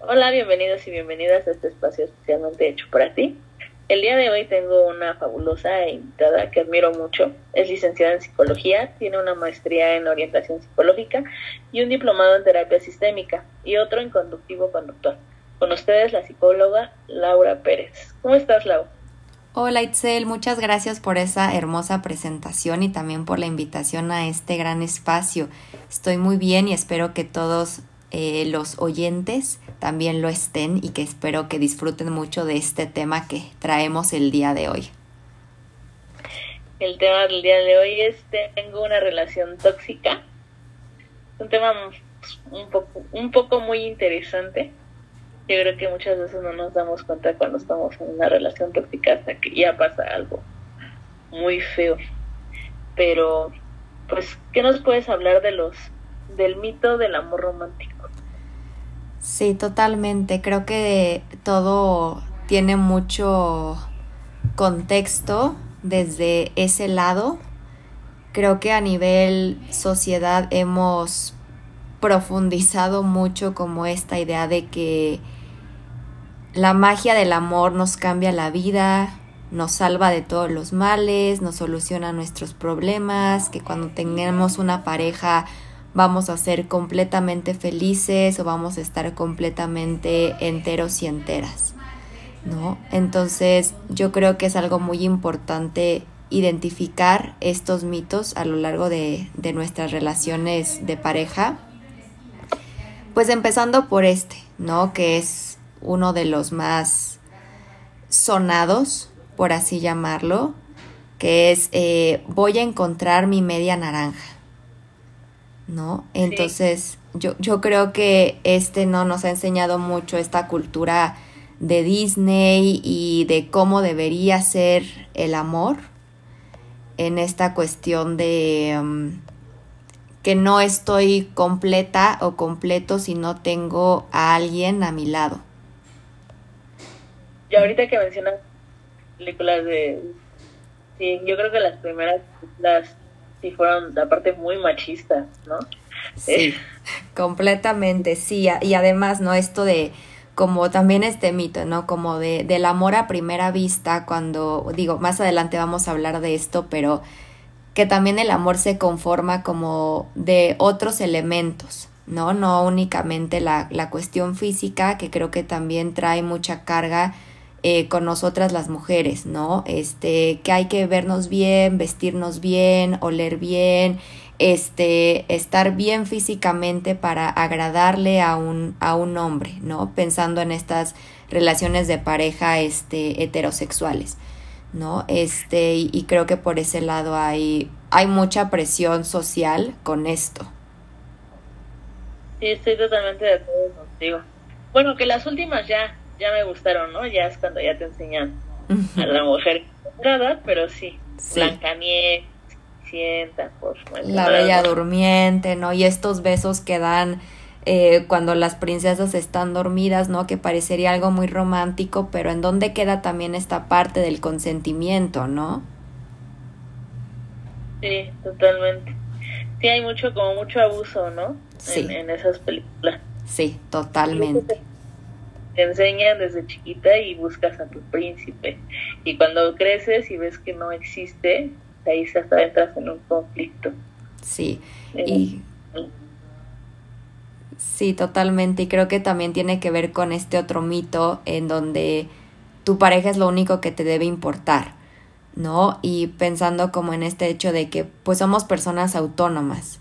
Hola, bienvenidos y bienvenidas a este espacio especialmente hecho para ti. El día de hoy tengo una fabulosa invitada que admiro mucho. Es licenciada en psicología, tiene una maestría en orientación psicológica y un diplomado en terapia sistémica y otro en conductivo conductual. Con ustedes la psicóloga Laura Pérez. ¿Cómo estás, Lau? Hola Itzel, muchas gracias por esa hermosa presentación y también por la invitación a este gran espacio. Estoy muy bien y espero que todos eh, los oyentes también lo estén y que espero que disfruten mucho de este tema que traemos el día de hoy. El tema del día de hoy es tengo una relación tóxica. Un tema un poco, un poco muy interesante yo creo que muchas veces no nos damos cuenta cuando estamos en una relación tóxica hasta que ya pasa algo muy feo. Pero, pues, ¿qué nos puedes hablar de los del mito del amor romántico? Sí, totalmente. Creo que todo tiene mucho contexto desde ese lado. Creo que a nivel sociedad hemos profundizado mucho como esta idea de que la magia del amor nos cambia la vida, nos salva de todos los males, nos soluciona nuestros problemas, que cuando tengamos una pareja vamos a ser completamente felices o vamos a estar completamente enteros y enteras. ¿No? Entonces, yo creo que es algo muy importante identificar estos mitos a lo largo de, de nuestras relaciones de pareja. Pues empezando por este, ¿no? Que es uno de los más sonados, por así llamarlo, que es eh, voy a encontrar mi media naranja. ¿No? Entonces, yo, yo creo que este no nos ha enseñado mucho esta cultura de Disney y de cómo debería ser el amor en esta cuestión de um, que no estoy completa o completo si no tengo a alguien a mi lado. Y ahorita que mencionas películas de... Sí, yo creo que las primeras películas sí fueron, aparte, muy machistas, ¿no? Sí, eh. completamente, sí. Y además, ¿no? Esto de como también este mito, ¿no? Como de, del amor a primera vista, cuando, digo, más adelante vamos a hablar de esto, pero que también el amor se conforma como de otros elementos, ¿no? No únicamente la, la cuestión física, que creo que también trae mucha carga eh, con nosotras las mujeres, ¿no? Este, que hay que vernos bien, vestirnos bien, oler bien, este, estar bien físicamente para agradarle a un, a un hombre, ¿no? Pensando en estas relaciones de pareja, este, heterosexuales, ¿no? Este, y, y creo que por ese lado hay, hay mucha presión social con esto. Sí, estoy totalmente de acuerdo contigo. Bueno, que las últimas ya ya me gustaron, ¿no? Ya es cuando ya te enseñan a la mujer nada, pero sí, sí. Blancanieves, sienta, por La Bella Durmiente, ¿no? Y estos besos que dan eh, cuando las princesas están dormidas, ¿no? Que parecería algo muy romántico, pero ¿en dónde queda también esta parte del consentimiento, ¿no? Sí, totalmente. Sí, hay mucho, como mucho abuso, ¿no? Sí. En, en esas películas. Sí, totalmente te enseñan desde chiquita y buscas a tu príncipe. Y cuando creces y ves que no existe, ahí se hasta entras en un conflicto. Sí, y... Sí, totalmente. Y creo que también tiene que ver con este otro mito en donde tu pareja es lo único que te debe importar, ¿no? Y pensando como en este hecho de que pues somos personas autónomas.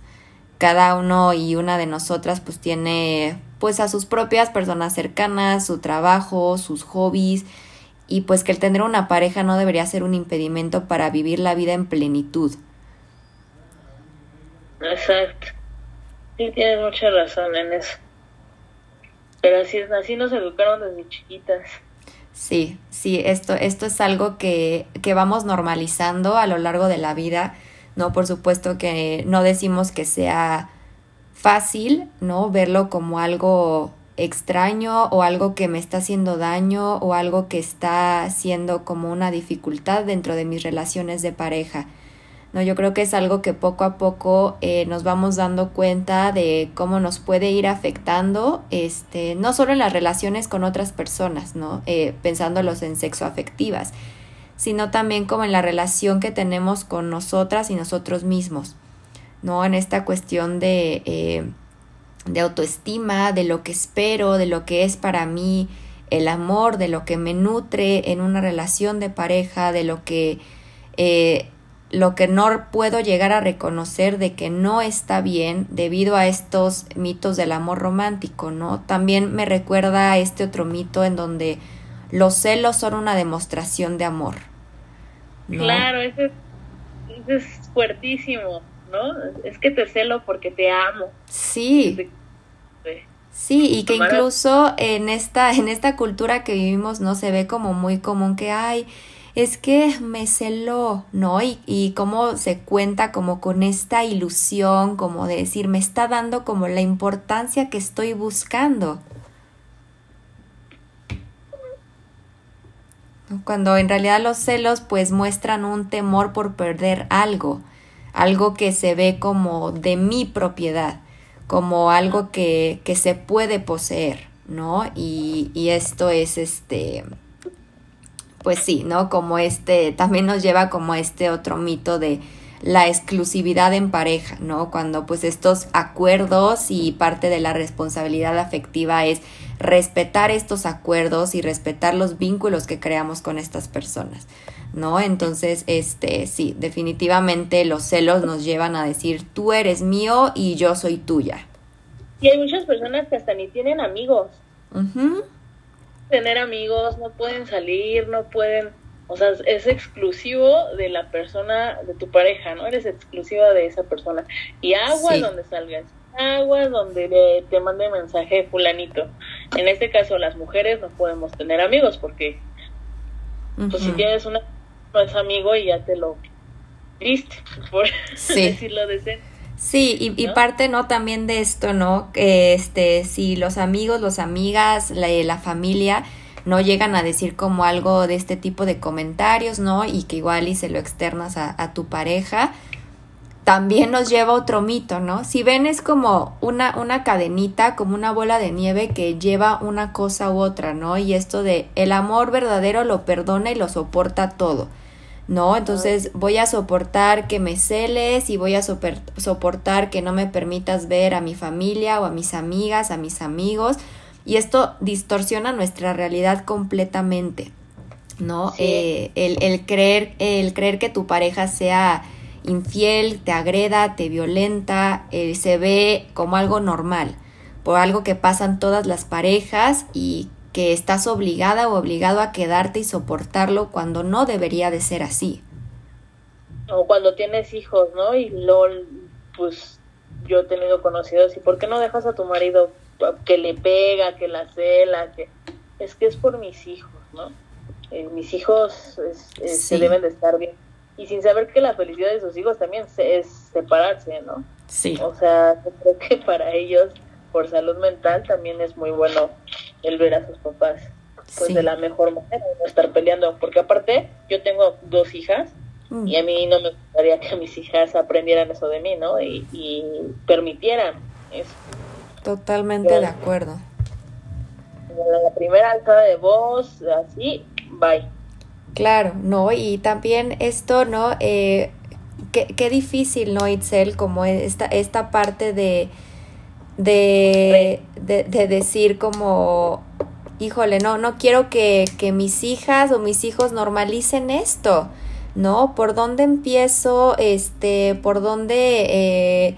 Cada uno y una de nosotras pues tiene pues a sus propias personas cercanas, su trabajo, sus hobbies y pues que el tener una pareja no debería ser un impedimento para vivir la vida en plenitud. Exacto. Sí, tienes mucha razón en eso. Pero así, así nos educaron desde chiquitas. Sí, sí, esto, esto es algo que, que vamos normalizando a lo largo de la vida. No, por supuesto que no decimos que sea fácil, ¿no? Verlo como algo extraño o algo que me está haciendo daño o algo que está siendo como una dificultad dentro de mis relaciones de pareja, No, yo creo que es algo que poco a poco eh, nos vamos dando cuenta de cómo nos puede ir afectando, este, no solo en las relaciones con otras personas, ¿no? Eh, pensándolos en sexo afectivas, sino también como en la relación que tenemos con nosotras y nosotros mismos, ¿no? En esta cuestión de, eh, de autoestima, de lo que espero, de lo que es para mí el amor, de lo que me nutre en una relación de pareja, de lo que, eh, lo que no puedo llegar a reconocer de que no está bien debido a estos mitos del amor romántico, ¿no? También me recuerda a este otro mito en donde los celos son una demostración de amor. Claro, eso es, es fuertísimo, ¿no? Es que te celo porque te amo. Sí. Sí, y que incluso en esta, en esta cultura que vivimos no se ve como muy común que hay, es que me celó, ¿no? Y, y cómo se cuenta como con esta ilusión, como de decir, me está dando como la importancia que estoy buscando. Cuando en realidad los celos pues muestran un temor por perder algo, algo que se ve como de mi propiedad como algo que, que se puede poseer, ¿no? Y, y esto es este, pues sí, ¿no? Como este, también nos lleva como este otro mito de la exclusividad en pareja, ¿no? Cuando pues estos acuerdos y parte de la responsabilidad afectiva es respetar estos acuerdos y respetar los vínculos que creamos con estas personas. ¿no? Entonces, este, sí, definitivamente los celos nos llevan a decir, tú eres mío y yo soy tuya. Y hay muchas personas que hasta ni tienen amigos. Tener amigos, no pueden salir, no pueden, o sea, es exclusivo de la persona, de tu pareja, ¿no? Eres exclusiva de esa persona. Y aguas donde salgas, aguas donde te mande mensaje fulanito. En este caso, las mujeres no podemos tener amigos porque, pues si tienes una no es amigo y ya te lo viste, por decirlo decente. Sí, y, y, parte, ¿no? También de esto, ¿no? Que este, si los amigos, los amigas, la, la, familia no llegan a decir como algo de este tipo de comentarios, ¿no? Y que igual y se lo externas a, a tu pareja, también nos lleva otro mito, ¿no? Si ven es como una, una cadenita, como una bola de nieve que lleva una cosa u otra, ¿no? Y esto de el amor verdadero lo perdona y lo soporta todo. ¿no? Entonces voy a soportar que me celes y voy a soportar que no me permitas ver a mi familia o a mis amigas, a mis amigos. Y esto distorsiona nuestra realidad completamente, ¿no? Eh, el, el, creer, el creer que tu pareja sea infiel, te agreda, te violenta, eh, se ve como algo normal, por algo que pasan todas las parejas y que estás obligada o obligado a quedarte y soportarlo cuando no debería de ser así. O cuando tienes hijos, ¿no? Y LOL, pues yo he tenido conocidos, ¿y por qué no dejas a tu marido que le pega, que la cela? Que... Es que es por mis hijos, ¿no? Eh, mis hijos se deben de estar bien. Y sin saber que la felicidad de sus hijos también es separarse, ¿no? Sí. O sea, creo que para ellos, por salud mental, también es muy bueno el ver a sus papás pues de la mejor manera, no estar peleando, porque aparte yo tengo dos hijas mm. y a mí no me gustaría que mis hijas aprendieran eso de mí, ¿no? Y, permitieran eso. Totalmente de acuerdo. La primera alzada de voz, así, bye. Claro, no, y también esto, ¿no? Eh, qué, qué difícil, ¿no, Itzel? Como esta, esta parte de de, de, decir como, híjole, no, no quiero que, que mis hijas o mis hijos normalicen esto, ¿no? ¿Por dónde empiezo? Este, ¿por dónde, eh,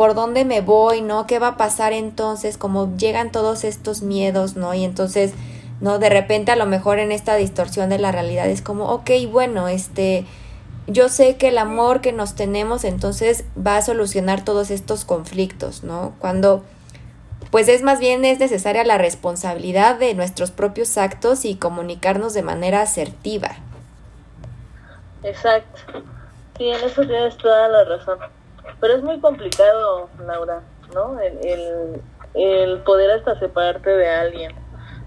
por dónde me voy? ¿No? ¿Qué va a pasar entonces? Como llegan todos estos miedos, ¿no? Y entonces, ¿no? De repente a lo mejor en esta distorsión de la realidad es como, ok, bueno, este, yo sé que el amor que nos tenemos entonces va a solucionar todos estos conflictos, ¿no? Cuando pues es más bien es necesaria la responsabilidad de nuestros propios actos y comunicarnos de manera asertiva. Exacto. Sí, en eso tienes toda la razón. Pero es muy complicado, Laura, ¿no? El, el, poder hasta separarte de alguien,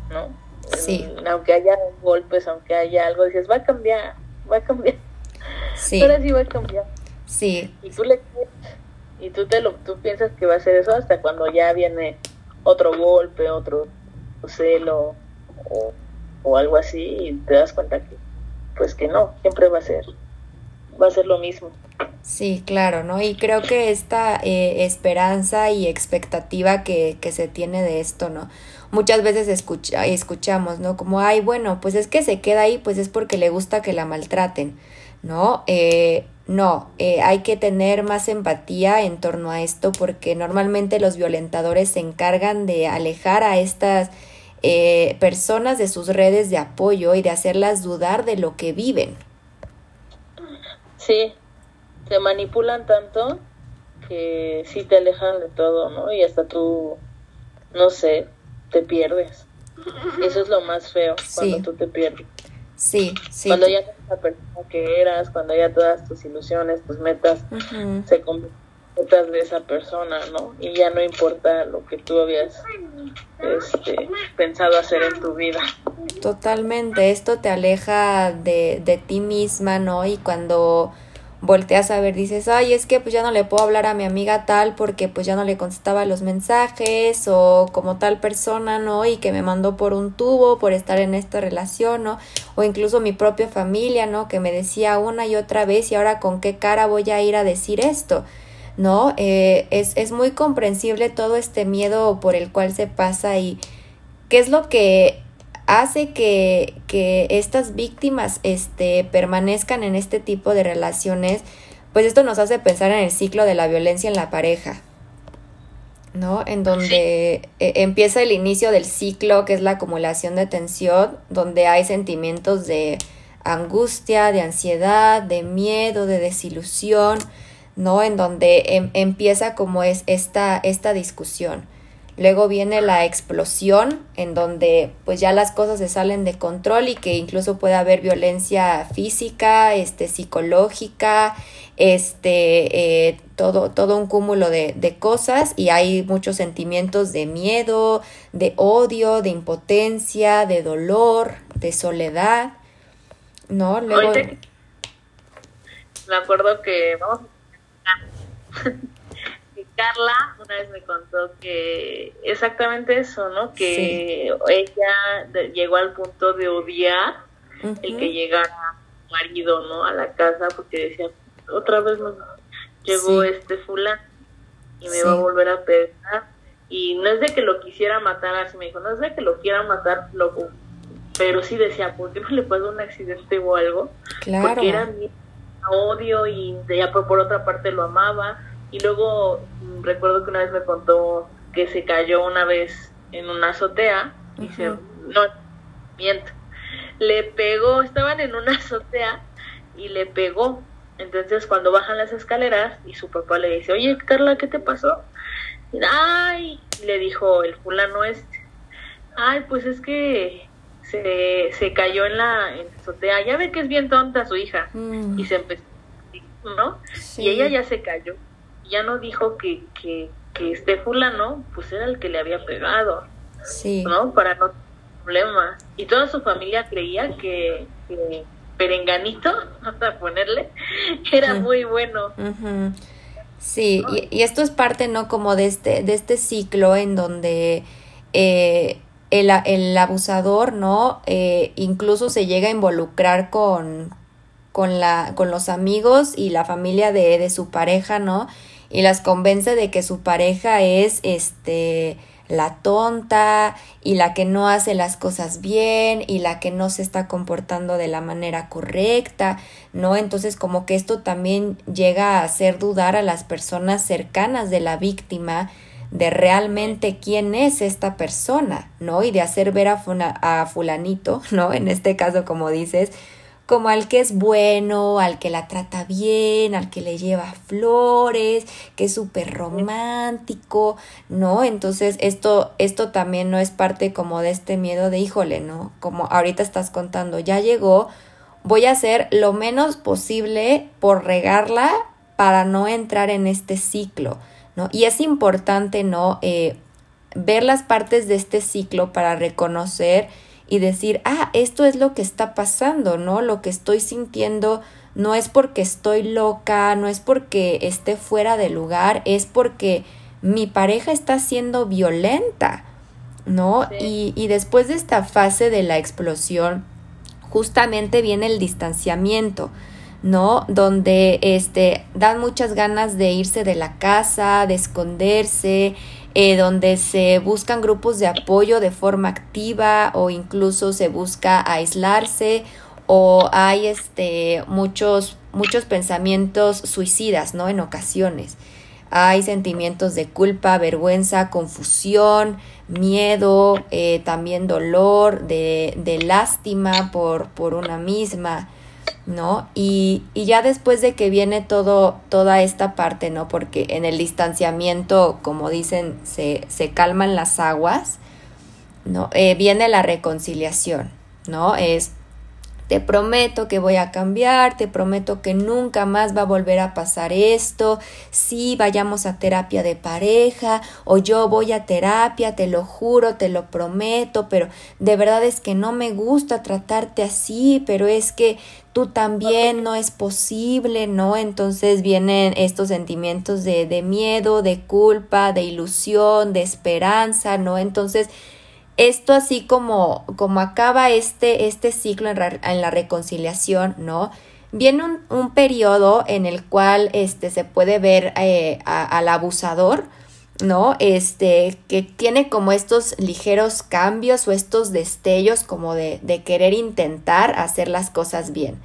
¿no? Sí. aunque haya golpes, aunque haya algo, dices, va a cambiar, va a cambiar. Sí. Ahora sí va a cambiar. Sí. Y tú le y tú te lo tú piensas que va a ser eso hasta cuando ya viene otro golpe, otro celo o, o algo así y te das cuenta que pues que no, siempre va a ser va a ser lo mismo. Sí, claro, ¿no? Y creo que esta eh, esperanza y expectativa que, que se tiene de esto, ¿no? Muchas veces escucha, escuchamos, ¿no? Como, ay, bueno, pues es que se queda ahí, pues es porque le gusta que la maltraten, ¿no? Eh, no, eh, hay que tener más empatía en torno a esto porque normalmente los violentadores se encargan de alejar a estas eh, personas de sus redes de apoyo y de hacerlas dudar de lo que viven. Sí, se manipulan tanto que sí te alejan de todo, ¿no? Y hasta tú, no sé, te pierdes. Eso es lo más feo, cuando tú te pierdes. Sí, sí. Cuando ya no la persona que eras, cuando ya todas tus ilusiones, tus metas se convierten de esa persona, ¿no? Y ya no importa lo que tú habías este, pensado hacer en tu vida. Totalmente, esto te aleja de, de ti misma, ¿no? Y cuando volteas a ver, dices, ay, es que pues ya no le puedo hablar a mi amiga tal porque pues ya no le contestaba los mensajes o como tal persona, ¿no? Y que me mandó por un tubo por estar en esta relación, ¿no? O incluso mi propia familia, ¿no? Que me decía una y otra vez y ahora con qué cara voy a ir a decir esto. ¿No? Eh, es, es muy comprensible todo este miedo por el cual se pasa y qué es lo que hace que, que estas víctimas este, permanezcan en este tipo de relaciones, pues esto nos hace pensar en el ciclo de la violencia en la pareja, ¿no? En donde e, empieza el inicio del ciclo, que es la acumulación de tensión, donde hay sentimientos de angustia, de ansiedad, de miedo, de desilusión, ¿no? En donde em, empieza como es esta, esta discusión. Luego viene la explosión, en donde pues ya las cosas se salen de control y que incluso puede haber violencia física, este, psicológica, este, eh, todo, todo un cúmulo de, de, cosas y hay muchos sentimientos de miedo, de odio, de impotencia, de dolor, de soledad, ¿no? Luego... Me acuerdo que, Carla una vez me contó que exactamente eso, ¿no? Que ella llegó al punto de odiar el que llegara marido, ¿no? A la casa porque decía, otra vez llegó este fulano y me va a volver a pegar. Y no es de que lo quisiera matar, así me dijo, no es de que lo quiera matar, loco. Pero sí decía, ¿por qué no le pasó un accidente o algo? Claro. Porque era mi odio y ya por, por otra parte lo amaba. Y luego mm, recuerdo que una vez me contó que se cayó una vez en una azotea. Y se no miento le pegó estaban en una azotea y le pegó. Entonces cuando bajan las escaleras y su papá le dice oye Carla qué te pasó ay le dijo el fulano este. Ay pues es que se, se cayó en la, azotea ya ve que es bien tonta su hija mm. y se empezó ¿no? Y ella ya se cayó ya no dijo que, que, que este fulano pues era el que le había pegado, sí. ¿no? Para no tener problemas. Y toda su familia creía que, que Perenganito, a ponerle, era muy bueno. Sí, y, y, esto es parte, ¿no? Como de este, de este ciclo en donde eh, el, el, abusador, ¿no? Eh, incluso se llega a involucrar con, con, la, con los amigos y la familia de, de su pareja, ¿no? y las convence de que su pareja es este la tonta y la que no hace las cosas bien y la que no se está comportando de la manera correcta, ¿no? Entonces como que esto también llega a hacer dudar a las personas cercanas de la víctima de realmente quién es esta persona, ¿no? Y de hacer ver a, fulanito, ¿no? En este caso, como dices, como al que es bueno, al que la trata bien, al que le lleva flores, que es súper romántico, ¿no? Entonces esto, esto también no es parte como de este miedo de híjole, ¿no? Como ahorita estás contando, ya llegó, voy a hacer lo menos posible por regarla para no entrar en este ciclo, ¿no? Y es importante, ¿no? Eh, ver las partes de este ciclo para reconocer y decir, ah, esto es lo que está pasando, ¿no? Lo que estoy sintiendo no es porque estoy loca, no es porque esté fuera de lugar, es porque mi pareja está siendo violenta, ¿no? Y, y después de esta fase de la explosión, justamente viene el distanciamiento. ¿No? Donde este, dan muchas ganas de irse de la casa, de esconderse, eh, donde se buscan grupos de apoyo de forma activa o incluso se busca aislarse o hay este, muchos, muchos pensamientos suicidas, ¿no? En ocasiones. Hay sentimientos de culpa, vergüenza, confusión, miedo, eh, también dolor, de, de lástima por, por una misma. ¿No? Y, y, ya después de que viene todo, toda esta parte, ¿no? Porque en el distanciamiento, como dicen, se, se calman las aguas, ¿no? Eh, viene la reconciliación, ¿no? Es te prometo que voy a cambiar, te prometo que nunca más va a volver a pasar esto, sí, vayamos a terapia de pareja o yo voy a terapia, te lo juro, te lo prometo, pero de verdad es que no me gusta tratarte así, pero es que tú también no es posible, ¿no? Entonces vienen estos sentimientos de, de miedo, de culpa, de ilusión, de esperanza, ¿no? Entonces, esto así como, como acaba este, este ciclo en, en, la reconciliación, ¿no? Viene un, un, periodo en el cual este, se puede ver eh, al abusador, ¿no? Este, que tiene como estos ligeros cambios o estos destellos como de, de querer intentar hacer las cosas bien.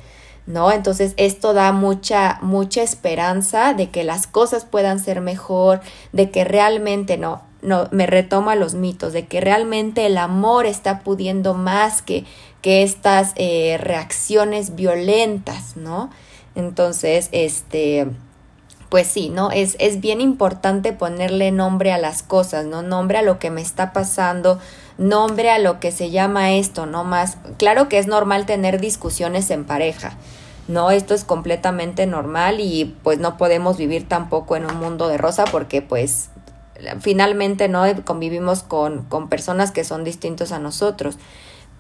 ¿no? Entonces esto da mucha, mucha esperanza de que las cosas puedan ser mejor, de que realmente no, no, me retoma los mitos de que realmente el amor está pudiendo más que, que estas eh, reacciones violentas, ¿no? Entonces, este, pues sí, ¿no? Es, es bien importante ponerle nombre a las cosas, ¿no? Nombre a lo que me está pasando, nombre a lo que se llama esto, no más. Claro que es normal tener discusiones en pareja, ¿no? Esto es completamente normal y pues no podemos vivir tampoco en un mundo de rosa porque pues finalmente no convivimos con, con personas que son distintos a nosotros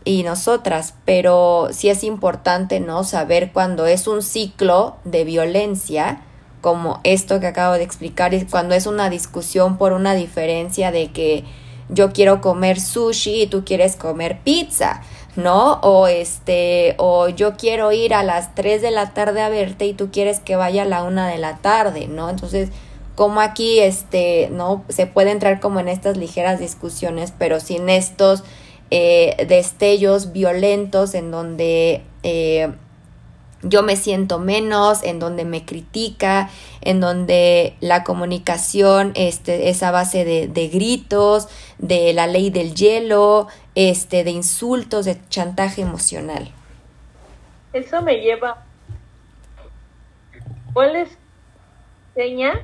y nosotras, pero sí es importante no saber cuando es un ciclo de violencia, como esto que acabo de explicar, cuando es una discusión por una diferencia de que yo quiero comer sushi y tú quieres comer pizza, ¿no? O este, o yo quiero ir a las 3 de la tarde a verte y tú quieres que vaya a la una de la tarde, ¿no? Entonces, como aquí este no se puede entrar como en estas ligeras discusiones pero sin estos eh, destellos violentos en donde eh, yo me siento menos, en donde me critica, en donde la comunicación este, es a base de, de, gritos, de la ley del hielo, este, de insultos, de chantaje emocional. Eso me lleva. ¿Cuáles señas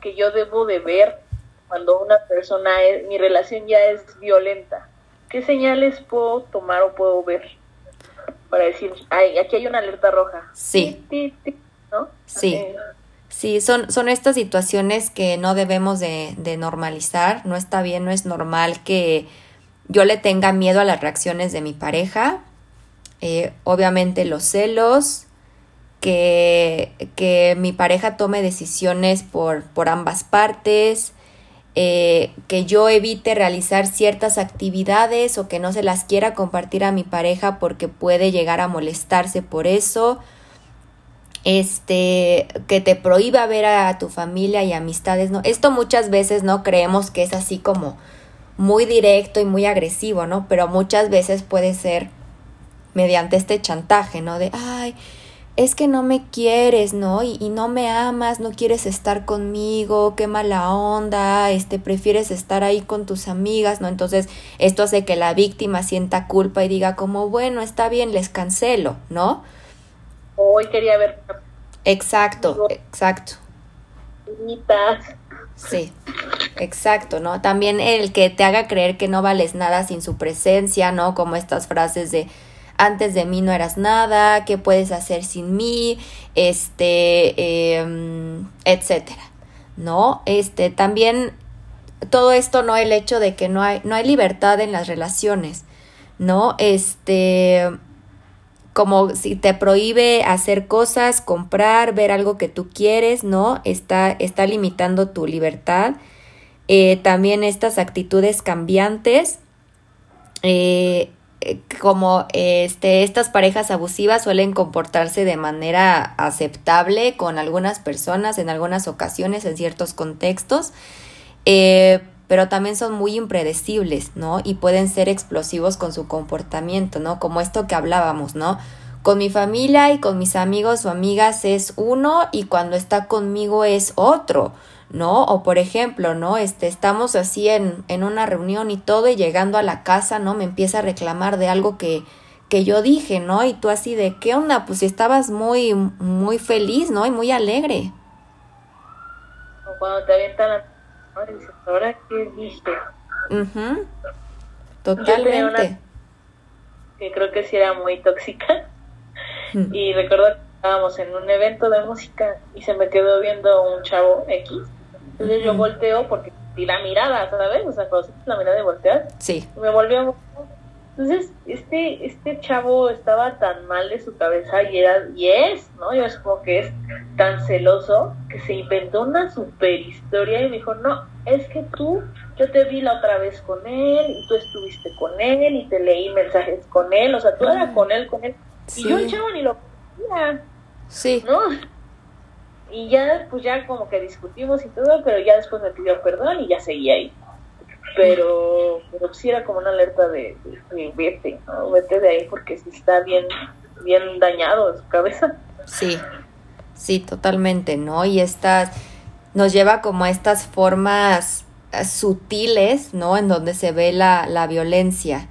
que yo debo de ver cuando una persona es, mi relación ya es violenta? ¿Qué señales puedo tomar o puedo ver para decir, ay, aquí hay una alerta roja? Sí. ¿no? Sí. Sí, son, son estas situaciones que no debemos de, de normalizar. No está bien, no es normal que yo le tenga miedo a las reacciones de mi pareja. Eh, obviamente los celos, que, mi pareja tome decisiones por, por ambas partes, eh, que yo evite realizar ciertas actividades o que no se las quiera compartir a mi pareja porque puede llegar a molestarse por eso. Este, que te prohíba ver a tu familia y amistades, ¿no? Esto muchas veces no creemos que es así como muy directo y muy agresivo, ¿no? Pero muchas veces puede ser mediante este chantaje, ¿no? De, ay, es que no me quieres, ¿no? Y, y, no me amas, no quieres estar conmigo, qué mala onda, este, prefieres estar ahí con tus amigas, ¿no? Entonces, esto hace que la víctima sienta culpa y diga como, bueno, está bien, les cancelo, ¿no? Hoy quería ver. Exacto, exacto. Sí, exacto, ¿no? También el que te haga creer que no vales nada sin su presencia, ¿no? Como estas frases de antes de mí no eras nada, qué puedes hacer sin mí, este, em, etcétera, ¿no? Este, también todo esto, ¿no? El hecho de que no hay, no hay libertad en las relaciones, ¿no? Este, como si te prohíbe hacer cosas, comprar, ver algo que tú quieres, ¿no? Está, está limitando tu libertad. Eh, también estas actitudes cambiantes, eh, como este, estas parejas abusivas suelen comportarse de manera aceptable con algunas personas en algunas ocasiones, en ciertos contextos, pero también son muy impredecibles, ¿no? Y pueden ser explosivos con su comportamiento, ¿no? Como esto que hablábamos, ¿no? Con mi familia y con mis amigos o amigas es uno y cuando está conmigo es otro. ¿No? O por ejemplo, ¿no? Este, estamos así en, en una reunión y todo y llegando a la casa, ¿no? Me empieza a reclamar de algo que, que yo dije, ¿no? Y tú así de, ¿qué onda? Pues estabas muy, muy feliz, ¿no? Y muy alegre. O cuando te avientan la... ¿ahora qué dije? Totalmente. que creo que sí era muy tóxica. Y recuerdo que estábamos en un evento de música y se me quedó viendo un chavo X entonces yo volteo porque di la mirada, ¿sabes? O sea, cuando la mirada de voltear, sí. me volvió entonces, este, este chavo estaba tan mal de su cabeza y era, y es, ¿no? Yo supongo que es tan celoso que se inventó una super historia y me dijo, no, es que tú, yo te vi la otra vez con él, y tú estuviste con él, y te leí mensajes con él, o sea, tú eras con él, con él. Y yo el chavo ni lo conocía. Sí. ¿No? Y ya, pues ya como que discutimos y todo, pero ya después me pidió perdón y ya seguía ahí. Pero, pero sí era como una alerta de, vete, ¿no? Vete de ahí porque si está bien, bien dañado su cabeza. Sí, sí, totalmente, ¿no? Y estas, nos lleva como a estas formas sutiles, ¿no? En donde se ve la, la violencia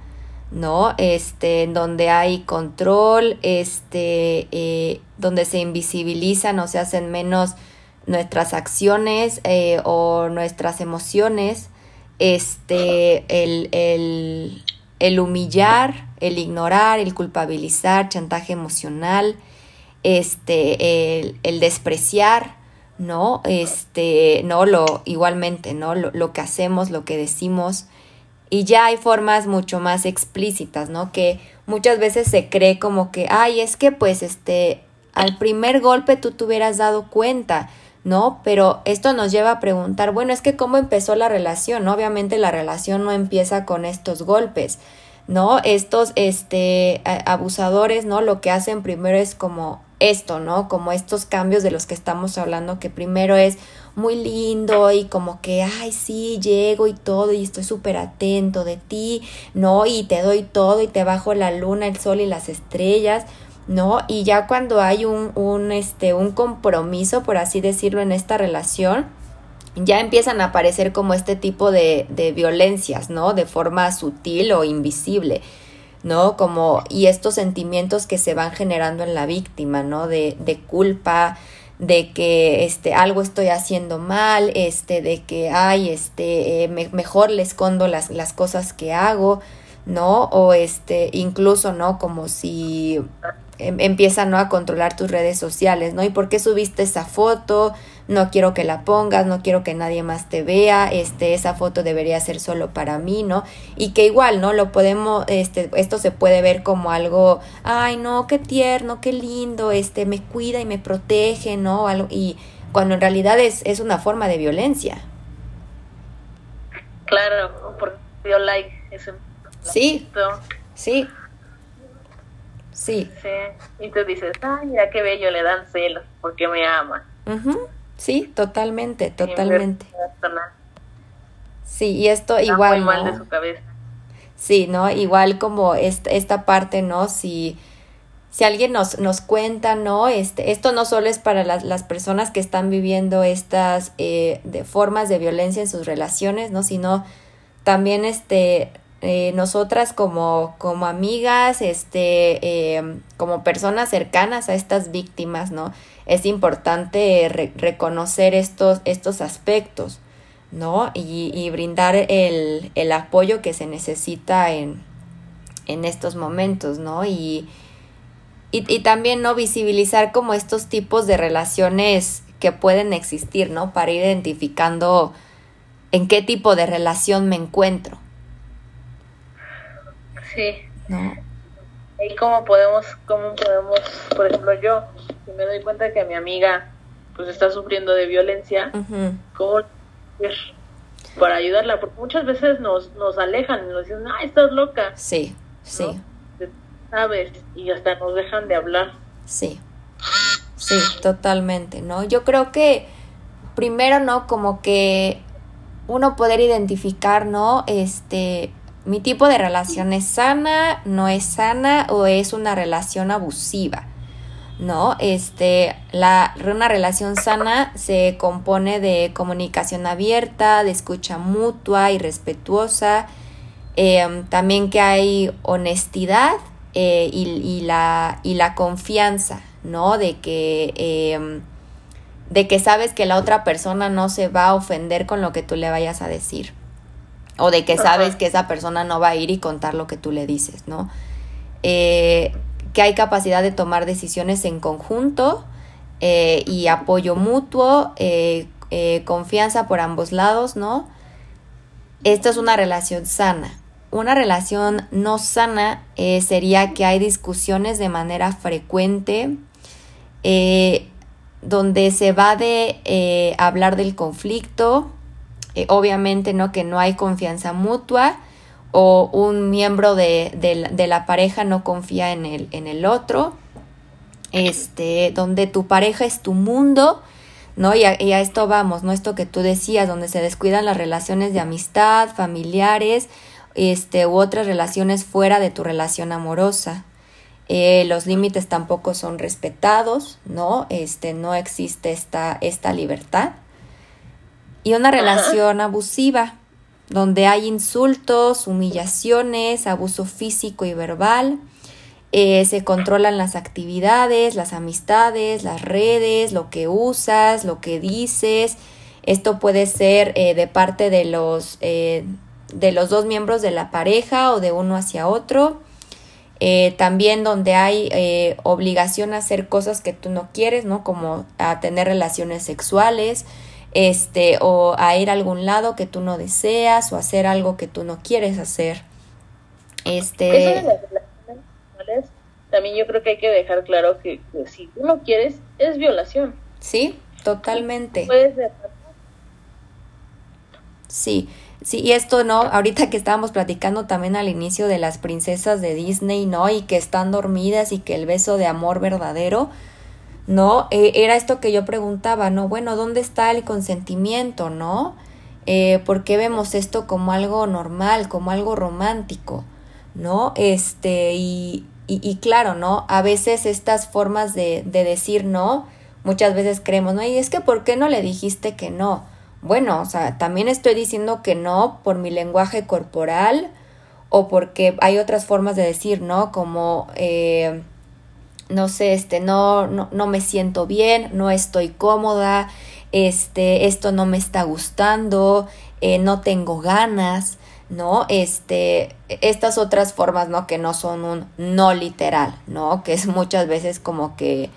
¿no? Este, en donde hay control, este, eh, donde se invisibilizan o se hacen menos nuestras acciones eh, o nuestras emociones, este, el, el, el, humillar, el ignorar, el culpabilizar, chantaje emocional, este, el, el despreciar, ¿no? Este, no, lo, igualmente, ¿no? Lo, lo que hacemos, lo que decimos, y ya hay formas mucho más explícitas, ¿no? Que muchas veces se cree como que, ay, es que pues este, al primer golpe tú te hubieras dado cuenta, ¿no? Pero esto nos lleva a preguntar, bueno, es que cómo empezó la relación, Obviamente la relación no empieza con estos golpes, ¿no? Estos, este, abusadores, ¿no? Lo que hacen primero es como esto, ¿no? Como estos cambios de los que estamos hablando, que primero es muy lindo y como que, ay, sí, llego y todo y estoy súper atento de ti, ¿no? Y te doy todo y te bajo la luna, el sol y las estrellas, ¿no? Y ya cuando hay un, un, este, un compromiso, por así decirlo, en esta relación, ya empiezan a aparecer como este tipo de, de violencias, ¿no? De forma sutil o invisible. ¿no? Como, y estos sentimientos que se van generando en la víctima, ¿no? De, de culpa, de que este algo estoy haciendo mal, este de que ay, este eh, mejor le escondo las, las cosas que hago, ¿no? O este incluso, ¿no? Como si em, empiezan ¿no? a controlar tus redes sociales, ¿no? ¿Y por qué subiste esa foto? No quiero que la pongas, no quiero que nadie más te vea, este, esa foto debería ser solo para mí, ¿no? Y que igual, ¿no? Lo podemos, este, esto se puede ver como algo, ay, no, qué tierno, qué lindo, este, me cuida y me protege, ¿no? Algo, y cuando en realidad es, es una forma de violencia. Claro, porque dio like ese Sí, sí. Sí. Sí. Y tú dices, ay, mira qué bello, le dan celos porque me ama. Sí, totalmente, totalmente. Sí, y esto igual. Muy mal de su cabeza. Sí, ¿no? Igual como esta, esta parte, ¿no? Si, si alguien nos, nos cuenta, ¿no? Este, esto no solo es para las, las personas que están viviendo estas eh, de formas de violencia en sus relaciones, ¿no? Sino también este, eh, nosotras como, como amigas, este, eh, como personas cercanas a estas víctimas, ¿no? Es importante reconocer estos, estos aspectos, ¿no? Y, brindar el, el, apoyo que se necesita en, en estos momentos, ¿no? Y, y, y, también, ¿no? Visibilizar como estos tipos de relaciones que pueden existir, ¿no? Para ir identificando en qué tipo de relación me encuentro. Sí. ¿No? ahí cómo podemos, cómo podemos, por ejemplo, yo, si me doy cuenta que mi amiga pues está sufriendo de violencia, ¿cómo para ayudarla? Porque muchas veces nos, nos alejan y nos dicen, ah, estás loca. Sí, sí. ¿Sabes? Y hasta nos dejan de hablar. Sí, sí, totalmente, ¿no? Yo creo que primero, ¿no? Como que uno poder identificar, ¿no? Este, mi tipo de relación es sana, no es sana o es una relación abusiva. ¿No? Este, la, una relación sana se compone de comunicación abierta, de escucha mutua y respetuosa, em, también que hay honestidad eh, y, la, y la confianza, ¿no? De que, em, de que sabes que la otra persona no se va a ofender con lo que tú le vayas a decir. O de que sabes que esa persona no va a ir y contar lo que tú le dices, ¿no? Eh, que hay capacidad de tomar decisiones en conjunto eh, y apoyo mutuo, eh, eh, confianza por ambos lados, ¿no? Esto es una relación sana. Una relación no sana sería que hay discusiones de manera frecuente, donde se va de hablar del conflicto, obviamente, ¿no? Que no hay confianza mutua o un miembro de, la pareja no confía en el, en el otro, este, donde tu pareja es tu mundo, ¿no? Y a, esto vamos, ¿no? Esto que tú decías, donde se descuidan las relaciones de amistad, familiares, este, u otras relaciones fuera de tu relación amorosa. Eh, los límites tampoco son respetados, ¿no? Este, no existe esta, esta libertad. Y una relación abusiva, donde hay insultos, humillaciones, abuso físico y verbal. Eh, se controlan las actividades, las amistades, las redes, lo que usas, lo que dices. Esto puede ser eh, de parte de los, eh, de los dos miembros de la pareja o de uno hacia otro. también donde hay obligación a hacer cosas que tú no quieres, ¿no? Como a tener relaciones sexuales, este, o a ir a algún lado que tú no deseas, o hacer algo que tú no quieres hacer. Este. también yo creo que hay que dejar claro que, si tú no quieres, es violación. Sí, totalmente. Puede Sí, sí, y esto, ¿no? Ahorita que estábamos platicando también al inicio de las princesas de Disney, ¿no? Y que están dormidas y que el beso de amor verdadero, ¿no? Eh, era esto que yo preguntaba, ¿no? Bueno, ¿dónde está el consentimiento, ¿no? Eh, ¿Por qué vemos esto como algo normal, como algo romántico, ¿no? Este, y, y, claro, ¿no? A veces estas formas de, de decir no, muchas veces creemos, ¿no? Y es que, ¿por qué no le dijiste que no? Bueno, o sea, también estoy diciendo que no por mi lenguaje corporal o porque hay otras formas de decir, ¿no? Como... Eh, no sé, este, no, no, no me siento bien, no estoy cómoda, este, esto no me está gustando, eh, no tengo ganas, ¿no? Este, estas otras formas, ¿no? Que no son un no literal, ¿no? Que es muchas veces como que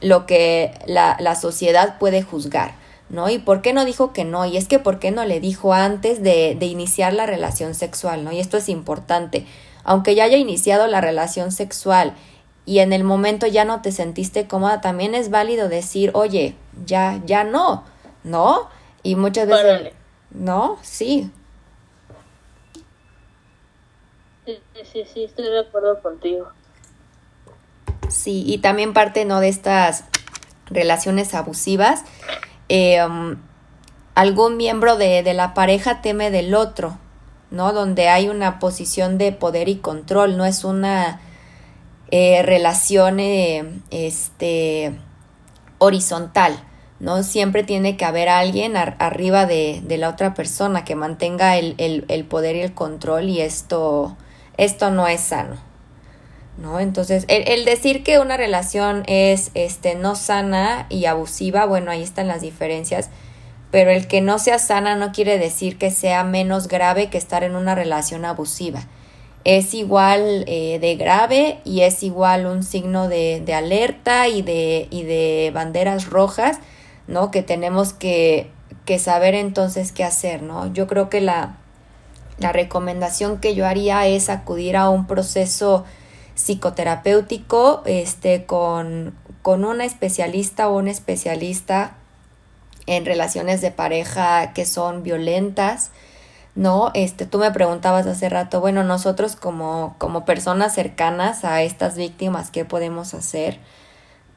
lo que la, la sociedad puede juzgar, ¿no? ¿Y por qué no dijo que no? Y es que ¿por qué no le dijo antes de, de iniciar la relación sexual, ¿no? Y esto es importante. Aunque ya haya iniciado la relación sexual y en el momento ya no te sentiste cómoda, también es válido decir, oye, ya, ya no, ¿no? Y muchas veces, ¿no? Sí. Sí, sí, sí, estoy de acuerdo contigo. Sí, y también parte, ¿no? De estas relaciones abusivas, eh, algún miembro de, de la pareja teme del otro, ¿no? Donde hay una posición de poder y control, no es una eh, relación este, horizontal, ¿no? Siempre tiene que haber alguien arriba de, la otra persona que mantenga el, poder y el control y esto, esto no es sano, ¿no? Entonces, el, decir que una relación es este, no sana y abusiva, bueno, ahí están las diferencias, pero el que no sea sana no quiere decir que sea menos grave que estar en una relación abusiva es igual eh, de grave y es igual un signo de, de alerta y de, y de, banderas rojas, ¿no? Que tenemos que, que, saber entonces qué hacer, ¿no? Yo creo que la, la recomendación que yo haría es acudir a un proceso psicoterapéutico, este, con, con una especialista o un especialista en relaciones de pareja que son violentas, ¿no? Este, tú me preguntabas hace rato, bueno, nosotros como, como personas cercanas a estas víctimas, ¿qué podemos hacer?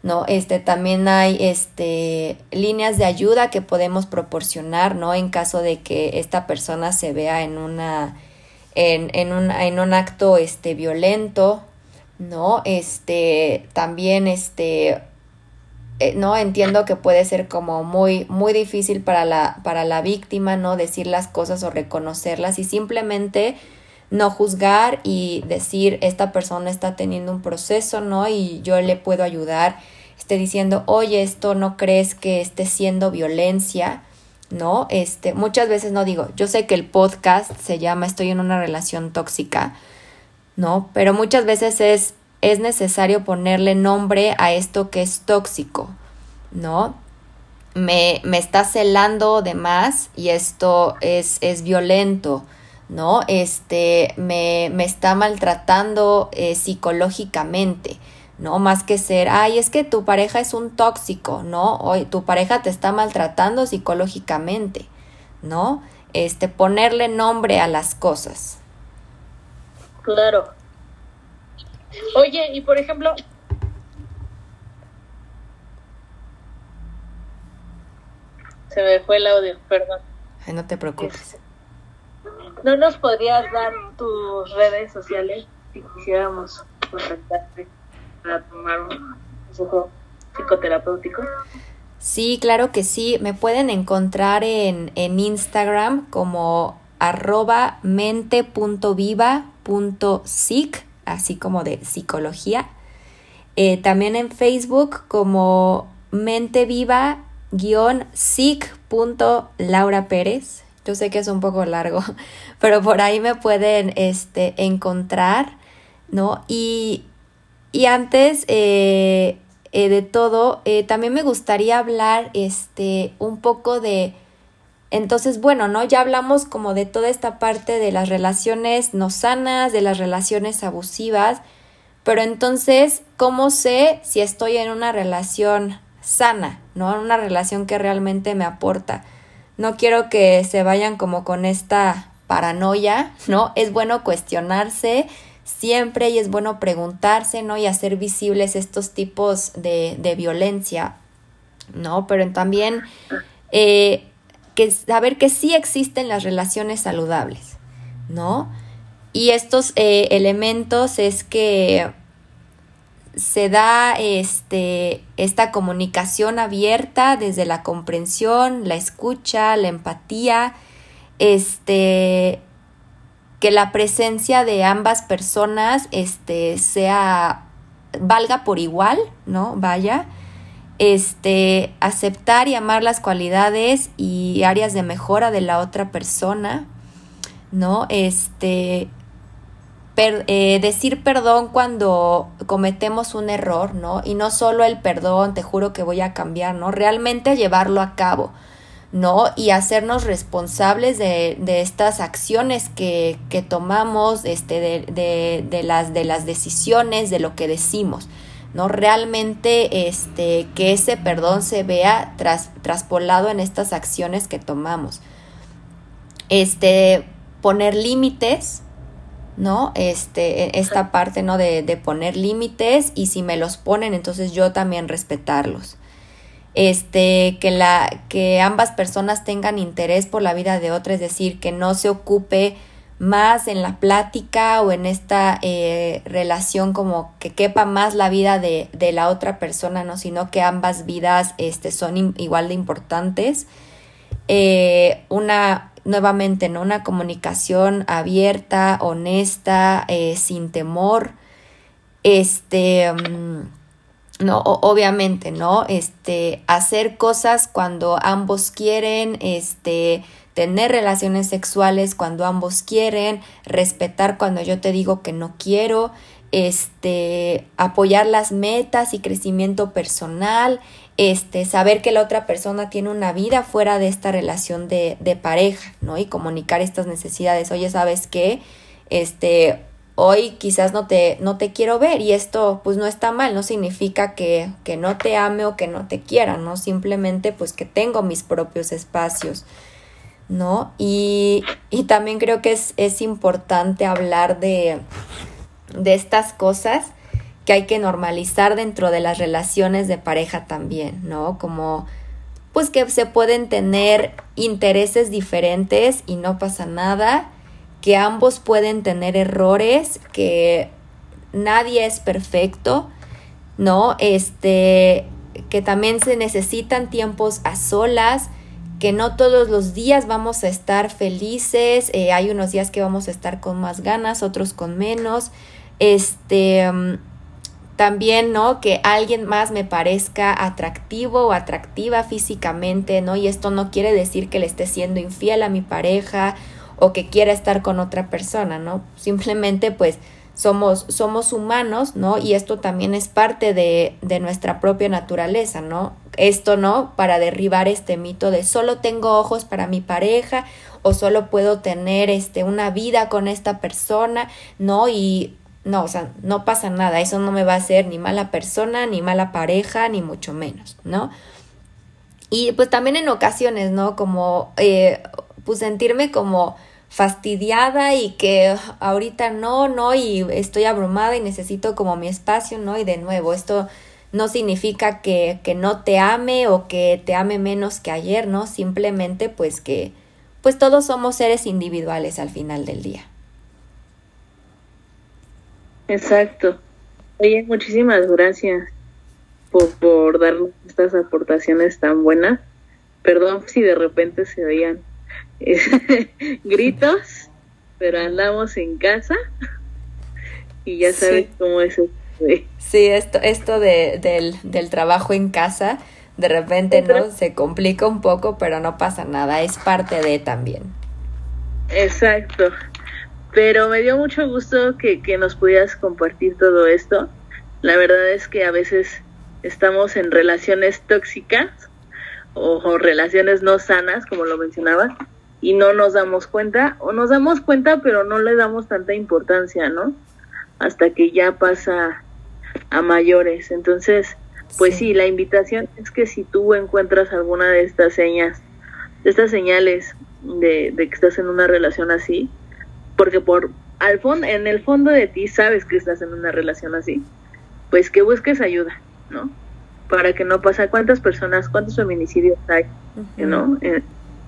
¿No? Este, también hay este, líneas de ayuda que podemos proporcionar, ¿no? En caso de que esta persona se vea en una, en, en, un, en un acto, este, violento, ¿no? Este, también, este, eh, no entiendo que puede ser como muy muy difícil para la para la víctima no decir las cosas o reconocerlas y simplemente no juzgar y decir esta persona está teniendo un proceso no y yo le puedo ayudar esté diciendo oye esto no crees que esté siendo violencia no este muchas veces no digo yo sé que el podcast se llama estoy en una relación tóxica no pero muchas veces es es necesario ponerle nombre a esto que es tóxico, ¿no? Me, me está celando de más y esto es, es violento, ¿no? Este, me, me está maltratando eh, psicológicamente, ¿no? Más que ser, ay, es que tu pareja es un tóxico, ¿no? O tu pareja te está maltratando psicológicamente, ¿no? Este, ponerle nombre a las cosas. Claro, Oye, y por ejemplo, se me fue el audio, perdón. Ay, no te preocupes. ¿No nos podrías dar tus redes sociales si quisiéramos contactarte para tomar un consejo psicoterapéutico? Sí, claro que sí. Me pueden encontrar en, en Instagram como arroba mente.viva.sic así como de psicología. Eh, también en Facebook como mente viva Laura Pérez. Yo sé que es un poco largo, pero por ahí me pueden este, encontrar, ¿no? Y, y antes eh, eh, de todo, también me gustaría hablar este, un poco de entonces, bueno, ¿no? Ya hablamos como de toda esta parte de las relaciones no sanas, de las relaciones abusivas, pero entonces, ¿cómo sé si estoy en una relación sana, ¿no? En una relación que realmente me aporta. No quiero que se vayan como con esta paranoia, ¿no? Es bueno cuestionarse siempre y es bueno preguntarse, ¿no? Y hacer visibles estos tipos de, de violencia, ¿no? Pero también eh, que saber que sí existen las relaciones saludables, ¿no? Y estos eh, elementos es que se da este, esta comunicación abierta desde la comprensión, la escucha, la empatía, este, que la presencia de ambas personas este, sea, valga por igual, ¿no? Vaya, este, aceptar y amar las cualidades y áreas de mejora de la otra persona, ¿no? Este, eh, decir perdón cuando cometemos un error, ¿no? Y no solo el perdón, te juro que voy a cambiar, ¿no? Realmente llevarlo a cabo, ¿no? Y hacernos responsables de, de estas acciones que, que tomamos, este, de, de, de, las, de las decisiones, de lo que decimos. ¿No? Realmente este, que ese perdón se vea tras, traspolado en estas acciones que tomamos. Este, poner límites, ¿no? Este, esta parte, ¿no? De, de poner límites y si me los ponen, entonces yo también respetarlos. Este, que la, que ambas personas tengan interés por la vida de otra, es decir, que no se ocupe más en la plática o en esta eh, relación como que quepa más la vida de, de, la otra persona, ¿no? Sino que ambas vidas este, son igual de importantes. Eh, una, nuevamente, ¿no? Una comunicación abierta, honesta, eh, sin temor. Este, mm, no, obviamente, ¿no? Este, hacer cosas cuando ambos quieren, este, tener relaciones sexuales cuando ambos quieren, respetar cuando yo te digo que no quiero, este, apoyar las metas y crecimiento personal, este, saber que la otra persona tiene una vida fuera de esta relación de, de pareja, ¿no? Y comunicar estas necesidades. Oye, ¿sabes qué? Este, hoy quizás no te, no te quiero ver y esto pues no está mal, no significa que, que no te ame o que no te quiera, ¿no? Simplemente pues que tengo mis propios espacios, ¿no? Y, y también creo que es, es importante hablar de, de estas cosas que hay que normalizar dentro de las relaciones de pareja también, ¿no? Como pues que se pueden tener intereses diferentes y no pasa nada, que ambos pueden tener errores, que nadie es perfecto, ¿no? Este, que también se necesitan tiempos a solas, que no todos los días vamos a estar felices, eh, hay unos días que vamos a estar con más ganas, otros con menos, este, mm, también, ¿no? Que alguien más me parezca atractivo o atractiva físicamente, ¿no? Y esto no quiere decir que le esté siendo infiel a mi pareja o que quiera estar con otra persona, ¿no? Simplemente pues somos, somos humanos, ¿no? Y esto también es parte de, de nuestra propia naturaleza, ¿no? Esto, ¿no? Para derribar este mito de solo tengo ojos para mi pareja o solo puedo tener este, una vida con esta persona, ¿no? Y no, o sea, no pasa nada, eso no me va a hacer ni mala persona, ni mala pareja, ni mucho menos, ¿no? Y pues también en ocasiones, ¿no? Como, eh, pues sentirme como fastidiada y que ahorita no, no, y estoy abrumada y necesito como mi espacio, ¿no? Y de nuevo, esto no significa que, que no te ame o que te ame menos que ayer, ¿no? Simplemente pues que, pues todos somos seres individuales al final del día. Exacto. Oye, muchísimas gracias por, por darnos estas aportaciones tan buenas. Perdón si de repente se oían gritos, pero andamos en casa y ya sabes cómo es eso. Sí, esto, esto de, del, del trabajo en casa, de repente no se complica un poco, pero no pasa nada, es parte de también. Exacto. Pero me dio mucho gusto que, que nos pudieras compartir todo esto. La verdad es que a veces estamos en relaciones tóxicas o, relaciones no sanas, como lo mencionaba, y no nos damos cuenta, o nos damos cuenta, pero no le damos tanta importancia, ¿no? Hasta que ya pasa a mayores. Entonces, pues sí, la invitación es que si tú encuentras alguna de estas señas, de estas señales de, de que estás en una relación así, porque por al fondo, en el fondo de ti sabes que estás en una relación así, pues que busques ayuda, ¿no? Para que no pase, ¿cuántas personas, cuántos feminicidios hay, ¿no? En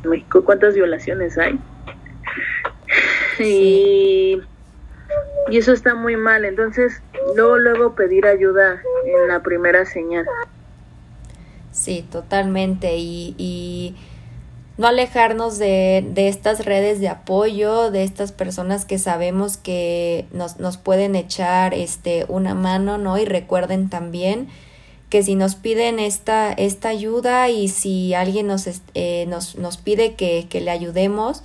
México, ¿cuántas violaciones hay? Y, y eso está muy mal, entonces luego, luego pedir ayuda en la primera señal. Sí, totalmente, y... y no alejarnos de, de, estas redes de apoyo, de estas personas que sabemos que nos, nos pueden echar este, una mano, ¿no? Y recuerden también que si nos piden esta, esta ayuda y si alguien nos, eh, nos, nos pide que, que le ayudemos,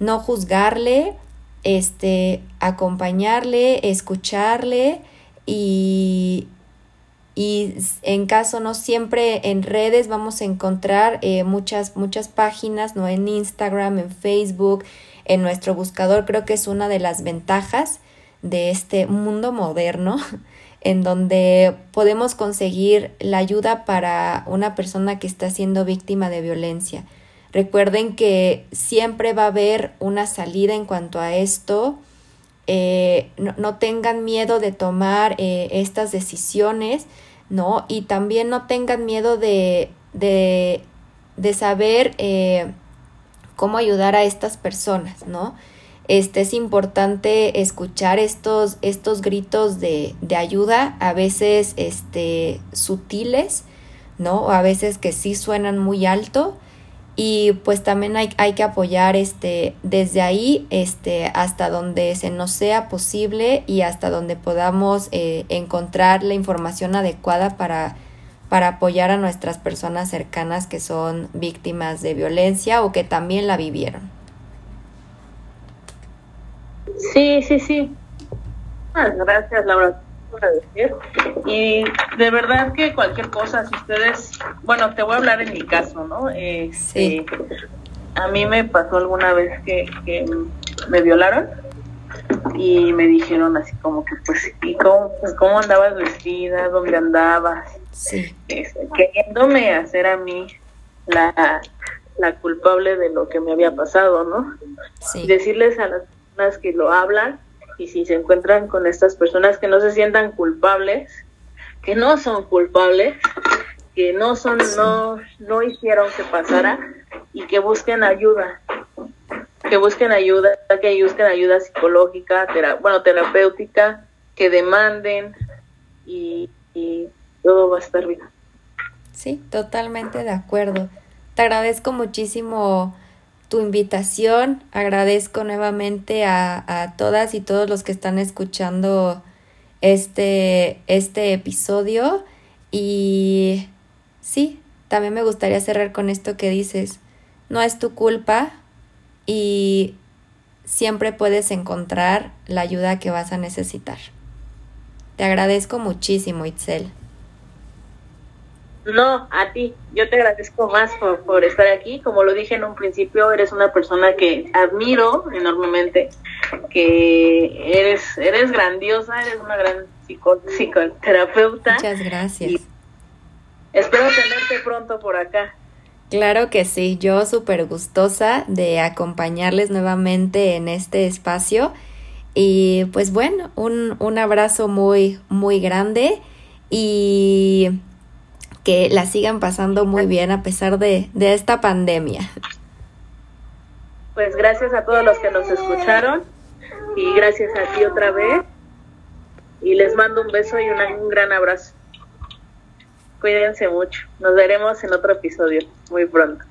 no juzgarle, este, acompañarle, escucharle y, y en caso no siempre en redes vamos a encontrar eh, muchas muchas páginas no en Instagram en Facebook en nuestro buscador. Creo que es una de las ventajas de este mundo moderno en donde podemos conseguir la ayuda para una persona que está siendo víctima de violencia recuerden que siempre va a haber una salida en cuanto a esto eh, no, tengan miedo de tomar eh, estas decisiones ¿no? Y también no tengan miedo de, de, de saber eh, cómo ayudar a estas personas, ¿no? Este es importante escuchar estos, estos gritos de, de ayuda, a veces este, sutiles, ¿no? O a veces que sí suenan muy alto, y pues también hay, hay, que apoyar este desde ahí este hasta donde se nos sea posible y hasta donde podamos eh, encontrar la información adecuada para para apoyar a nuestras personas cercanas que son víctimas de violencia o que también la vivieron. Sí, sí, sí. Gracias, Laura decir. Y de verdad que cualquier cosa, si ustedes, bueno, te voy a hablar en mi caso, ¿no? Este, a mí me pasó alguna vez que, me violaron. y me dijeron así como que pues y cómo, pues, cómo andabas vestida dónde andabas sí. Este, queriéndome hacer a mí la, la culpable de lo que me había pasado no sí. decirles a las personas que lo hablan y si se encuentran con estas personas que no se sientan culpables que no son culpables que no son no no hicieron que pasara y que busquen ayuda que busquen ayuda, que busquen ayuda psicológica, bueno, terapéutica, que demanden y, y todo va a estar bien. Sí, totalmente de acuerdo. Te agradezco muchísimo tu invitación, agradezco nuevamente a, a todas y todos los que están escuchando este, este episodio y sí, también me gustaría cerrar con esto que dices, no es tu culpa, y siempre puedes encontrar la ayuda que vas a necesitar. Te agradezco muchísimo, Itzel. No, a ti. Yo te agradezco más por, por, estar aquí. Como lo dije en un principio, eres una persona que admiro enormemente, que eres, eres grandiosa, eres una gran psicoterapeuta. Muchas gracias. espero tenerte pronto por acá. Claro que sí, yo súper gustosa de acompañarles nuevamente en este espacio. Y pues bueno, un, un abrazo muy, muy grande y que la sigan pasando muy bien a pesar de, de esta pandemia. Pues gracias a todos los que nos escucharon y gracias a ti otra vez. Y les mando un beso y un gran abrazo. Cuídense mucho. Nos veremos en otro episodio muy pronto.